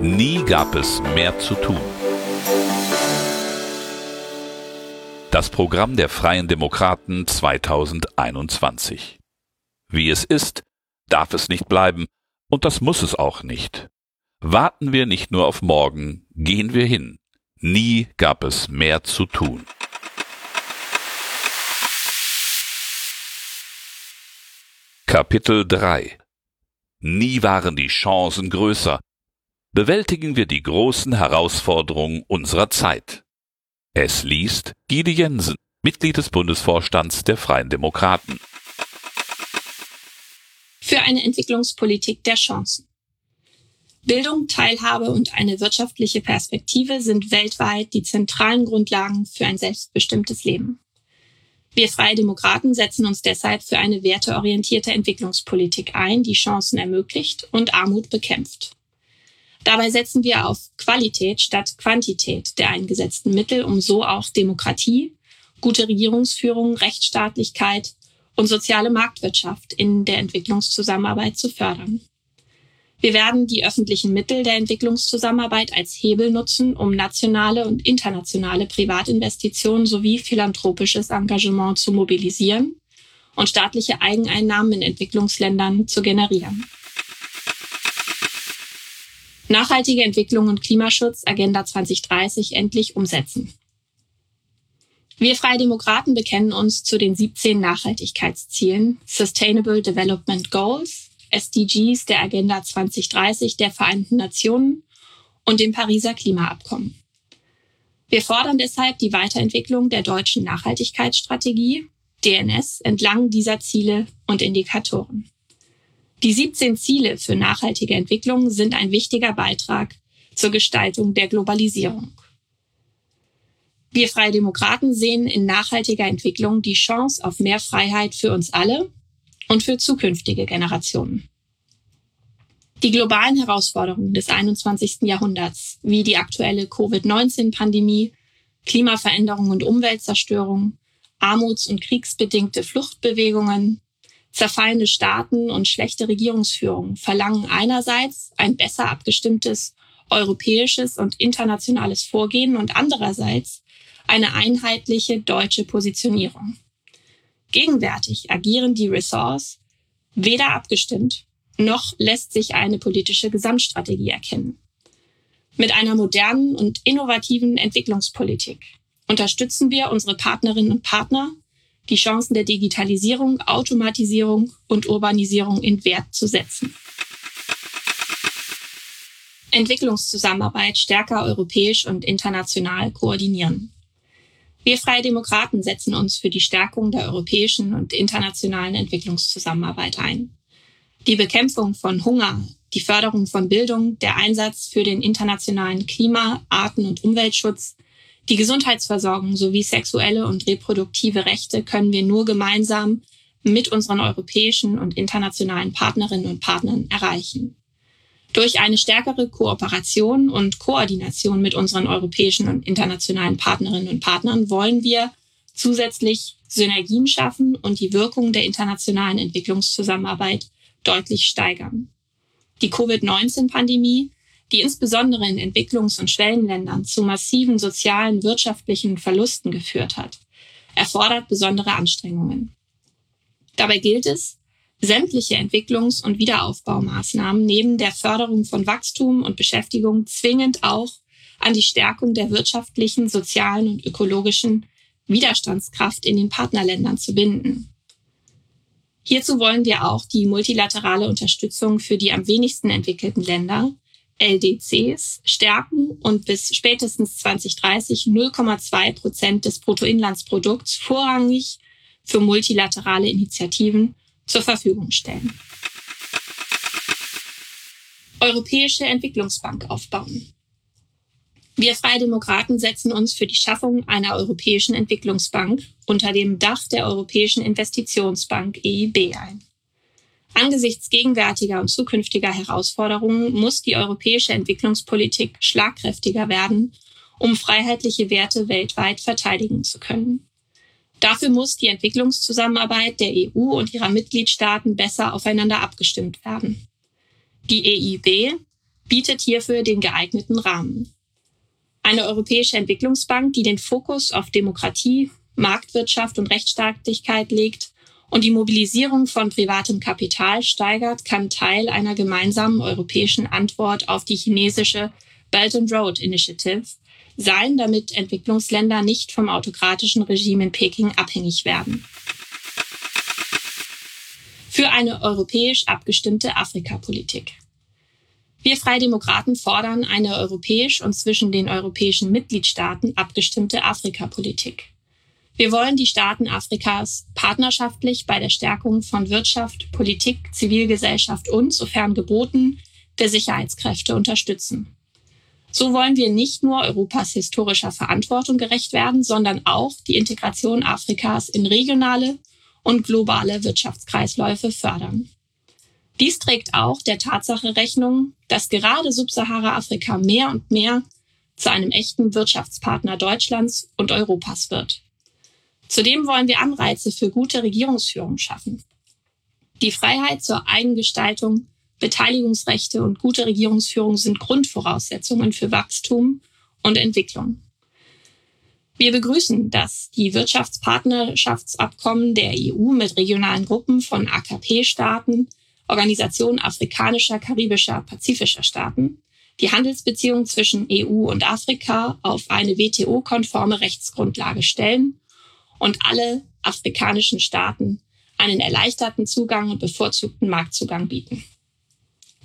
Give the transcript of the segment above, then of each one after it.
Nie gab es mehr zu tun. Das Programm der Freien Demokraten 2021. Wie es ist, darf es nicht bleiben, und das muss es auch nicht. Warten wir nicht nur auf morgen, gehen wir hin. Nie gab es mehr zu tun. Kapitel 3 Nie waren die Chancen größer. Bewältigen wir die großen Herausforderungen unserer Zeit. Es liest Gide Jensen, Mitglied des Bundesvorstands der Freien Demokraten. Für eine Entwicklungspolitik der Chancen. Bildung, Teilhabe und eine wirtschaftliche Perspektive sind weltweit die zentralen Grundlagen für ein selbstbestimmtes Leben. Wir Freie Demokraten setzen uns deshalb für eine werteorientierte Entwicklungspolitik ein, die Chancen ermöglicht und Armut bekämpft. Dabei setzen wir auf Qualität statt Quantität der eingesetzten Mittel, um so auch Demokratie, gute Regierungsführung, Rechtsstaatlichkeit und soziale Marktwirtschaft in der Entwicklungszusammenarbeit zu fördern. Wir werden die öffentlichen Mittel der Entwicklungszusammenarbeit als Hebel nutzen, um nationale und internationale Privatinvestitionen sowie philanthropisches Engagement zu mobilisieren und staatliche Eigeneinnahmen in Entwicklungsländern zu generieren. Nachhaltige Entwicklung und Klimaschutz Agenda 2030 endlich umsetzen. Wir Freie Demokraten bekennen uns zu den 17 Nachhaltigkeitszielen Sustainable Development Goals SDGs der Agenda 2030 der Vereinten Nationen und dem Pariser Klimaabkommen. Wir fordern deshalb die Weiterentwicklung der deutschen Nachhaltigkeitsstrategie, DNS, entlang dieser Ziele und Indikatoren. Die 17 Ziele für nachhaltige Entwicklung sind ein wichtiger Beitrag zur Gestaltung der Globalisierung. Wir Freie Demokraten sehen in nachhaltiger Entwicklung die Chance auf mehr Freiheit für uns alle und für zukünftige Generationen. Die globalen Herausforderungen des 21. Jahrhunderts, wie die aktuelle Covid-19-Pandemie, Klimaveränderung und Umweltzerstörung, armuts- und kriegsbedingte Fluchtbewegungen, zerfallende Staaten und schlechte Regierungsführung verlangen einerseits ein besser abgestimmtes europäisches und internationales Vorgehen und andererseits eine einheitliche deutsche Positionierung. Gegenwärtig agieren die Ressorts weder abgestimmt, noch lässt sich eine politische Gesamtstrategie erkennen. Mit einer modernen und innovativen Entwicklungspolitik unterstützen wir unsere Partnerinnen und Partner, die Chancen der Digitalisierung, Automatisierung und Urbanisierung in Wert zu setzen. Entwicklungszusammenarbeit stärker europäisch und international koordinieren. Wir Freie Demokraten setzen uns für die Stärkung der europäischen und internationalen Entwicklungszusammenarbeit ein. Die Bekämpfung von Hunger, die Förderung von Bildung, der Einsatz für den internationalen Klima-, Arten- und Umweltschutz, die Gesundheitsversorgung sowie sexuelle und reproduktive Rechte können wir nur gemeinsam mit unseren europäischen und internationalen Partnerinnen und Partnern erreichen. Durch eine stärkere Kooperation und Koordination mit unseren europäischen und internationalen Partnerinnen und Partnern wollen wir zusätzlich Synergien schaffen und die Wirkung der internationalen Entwicklungszusammenarbeit deutlich steigern. Die Covid-19-Pandemie, die insbesondere in Entwicklungs- und Schwellenländern zu massiven sozialen, wirtschaftlichen Verlusten geführt hat, erfordert besondere Anstrengungen. Dabei gilt es, sämtliche Entwicklungs- und Wiederaufbaumaßnahmen neben der Förderung von Wachstum und Beschäftigung zwingend auch an die Stärkung der wirtschaftlichen, sozialen und ökologischen Widerstandskraft in den Partnerländern zu binden. Hierzu wollen wir auch die multilaterale Unterstützung für die am wenigsten entwickelten Länder, LDCs, stärken und bis spätestens 2030 0,2 Prozent des Bruttoinlandsprodukts vorrangig für multilaterale Initiativen zur Verfügung stellen. Europäische Entwicklungsbank aufbauen. Wir Freie Demokraten setzen uns für die Schaffung einer Europäischen Entwicklungsbank unter dem Dach der Europäischen Investitionsbank EIB ein. Angesichts gegenwärtiger und zukünftiger Herausforderungen muss die europäische Entwicklungspolitik schlagkräftiger werden, um freiheitliche Werte weltweit verteidigen zu können. Dafür muss die Entwicklungszusammenarbeit der EU und ihrer Mitgliedstaaten besser aufeinander abgestimmt werden. Die EIB bietet hierfür den geeigneten Rahmen. Eine europäische Entwicklungsbank, die den Fokus auf Demokratie, Marktwirtschaft und Rechtsstaatlichkeit legt und die Mobilisierung von privatem Kapital steigert, kann Teil einer gemeinsamen europäischen Antwort auf die chinesische Belt and Road Initiative sein, damit Entwicklungsländer nicht vom autokratischen Regime in Peking abhängig werden. Für eine europäisch abgestimmte Afrikapolitik. Wir Freidemokraten fordern eine europäisch und zwischen den europäischen Mitgliedstaaten abgestimmte Afrikapolitik. Wir wollen die Staaten Afrikas partnerschaftlich bei der Stärkung von Wirtschaft, Politik, Zivilgesellschaft und, sofern geboten, der Sicherheitskräfte unterstützen. So wollen wir nicht nur Europas historischer Verantwortung gerecht werden, sondern auch die Integration Afrikas in regionale und globale Wirtschaftskreisläufe fördern. Dies trägt auch der Tatsache Rechnung, dass gerade Subsahara-Afrika mehr und mehr zu einem echten Wirtschaftspartner Deutschlands und Europas wird. Zudem wollen wir Anreize für gute Regierungsführung schaffen. Die Freiheit zur Eigengestaltung Beteiligungsrechte und gute Regierungsführung sind Grundvoraussetzungen für Wachstum und Entwicklung. Wir begrüßen, dass die Wirtschaftspartnerschaftsabkommen der EU mit regionalen Gruppen von AKP-Staaten, Organisationen afrikanischer, karibischer, pazifischer Staaten die Handelsbeziehungen zwischen EU und Afrika auf eine WTO-konforme Rechtsgrundlage stellen und alle afrikanischen Staaten einen erleichterten Zugang und bevorzugten Marktzugang bieten.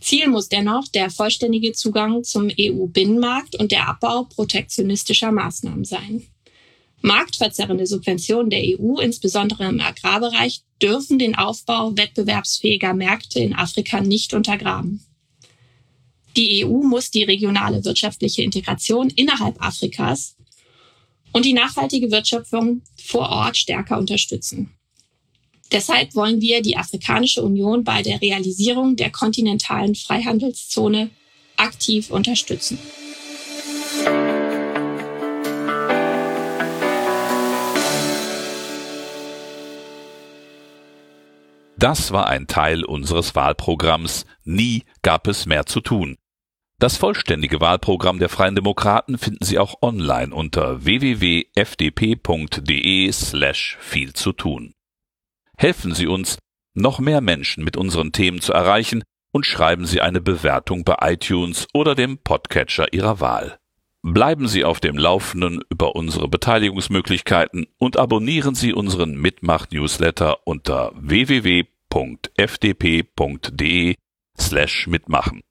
Ziel muss dennoch der vollständige Zugang zum EU-Binnenmarkt und der Abbau protektionistischer Maßnahmen sein. Marktverzerrende Subventionen der EU, insbesondere im Agrarbereich, dürfen den Aufbau wettbewerbsfähiger Märkte in Afrika nicht untergraben. Die EU muss die regionale wirtschaftliche Integration innerhalb Afrikas und die nachhaltige Wirtschaftung vor Ort stärker unterstützen. Deshalb wollen wir die Afrikanische Union bei der Realisierung der kontinentalen Freihandelszone aktiv unterstützen. Das war ein Teil unseres Wahlprogramms Nie gab es mehr zu tun. Das vollständige Wahlprogramm der Freien Demokraten finden Sie auch online unter www.fdp.de slash viel zu tun. Helfen Sie uns, noch mehr Menschen mit unseren Themen zu erreichen und schreiben Sie eine Bewertung bei iTunes oder dem Podcatcher Ihrer Wahl. Bleiben Sie auf dem Laufenden über unsere Beteiligungsmöglichkeiten und abonnieren Sie unseren Mitmach-Newsletter unter www.fdp.de slash mitmachen.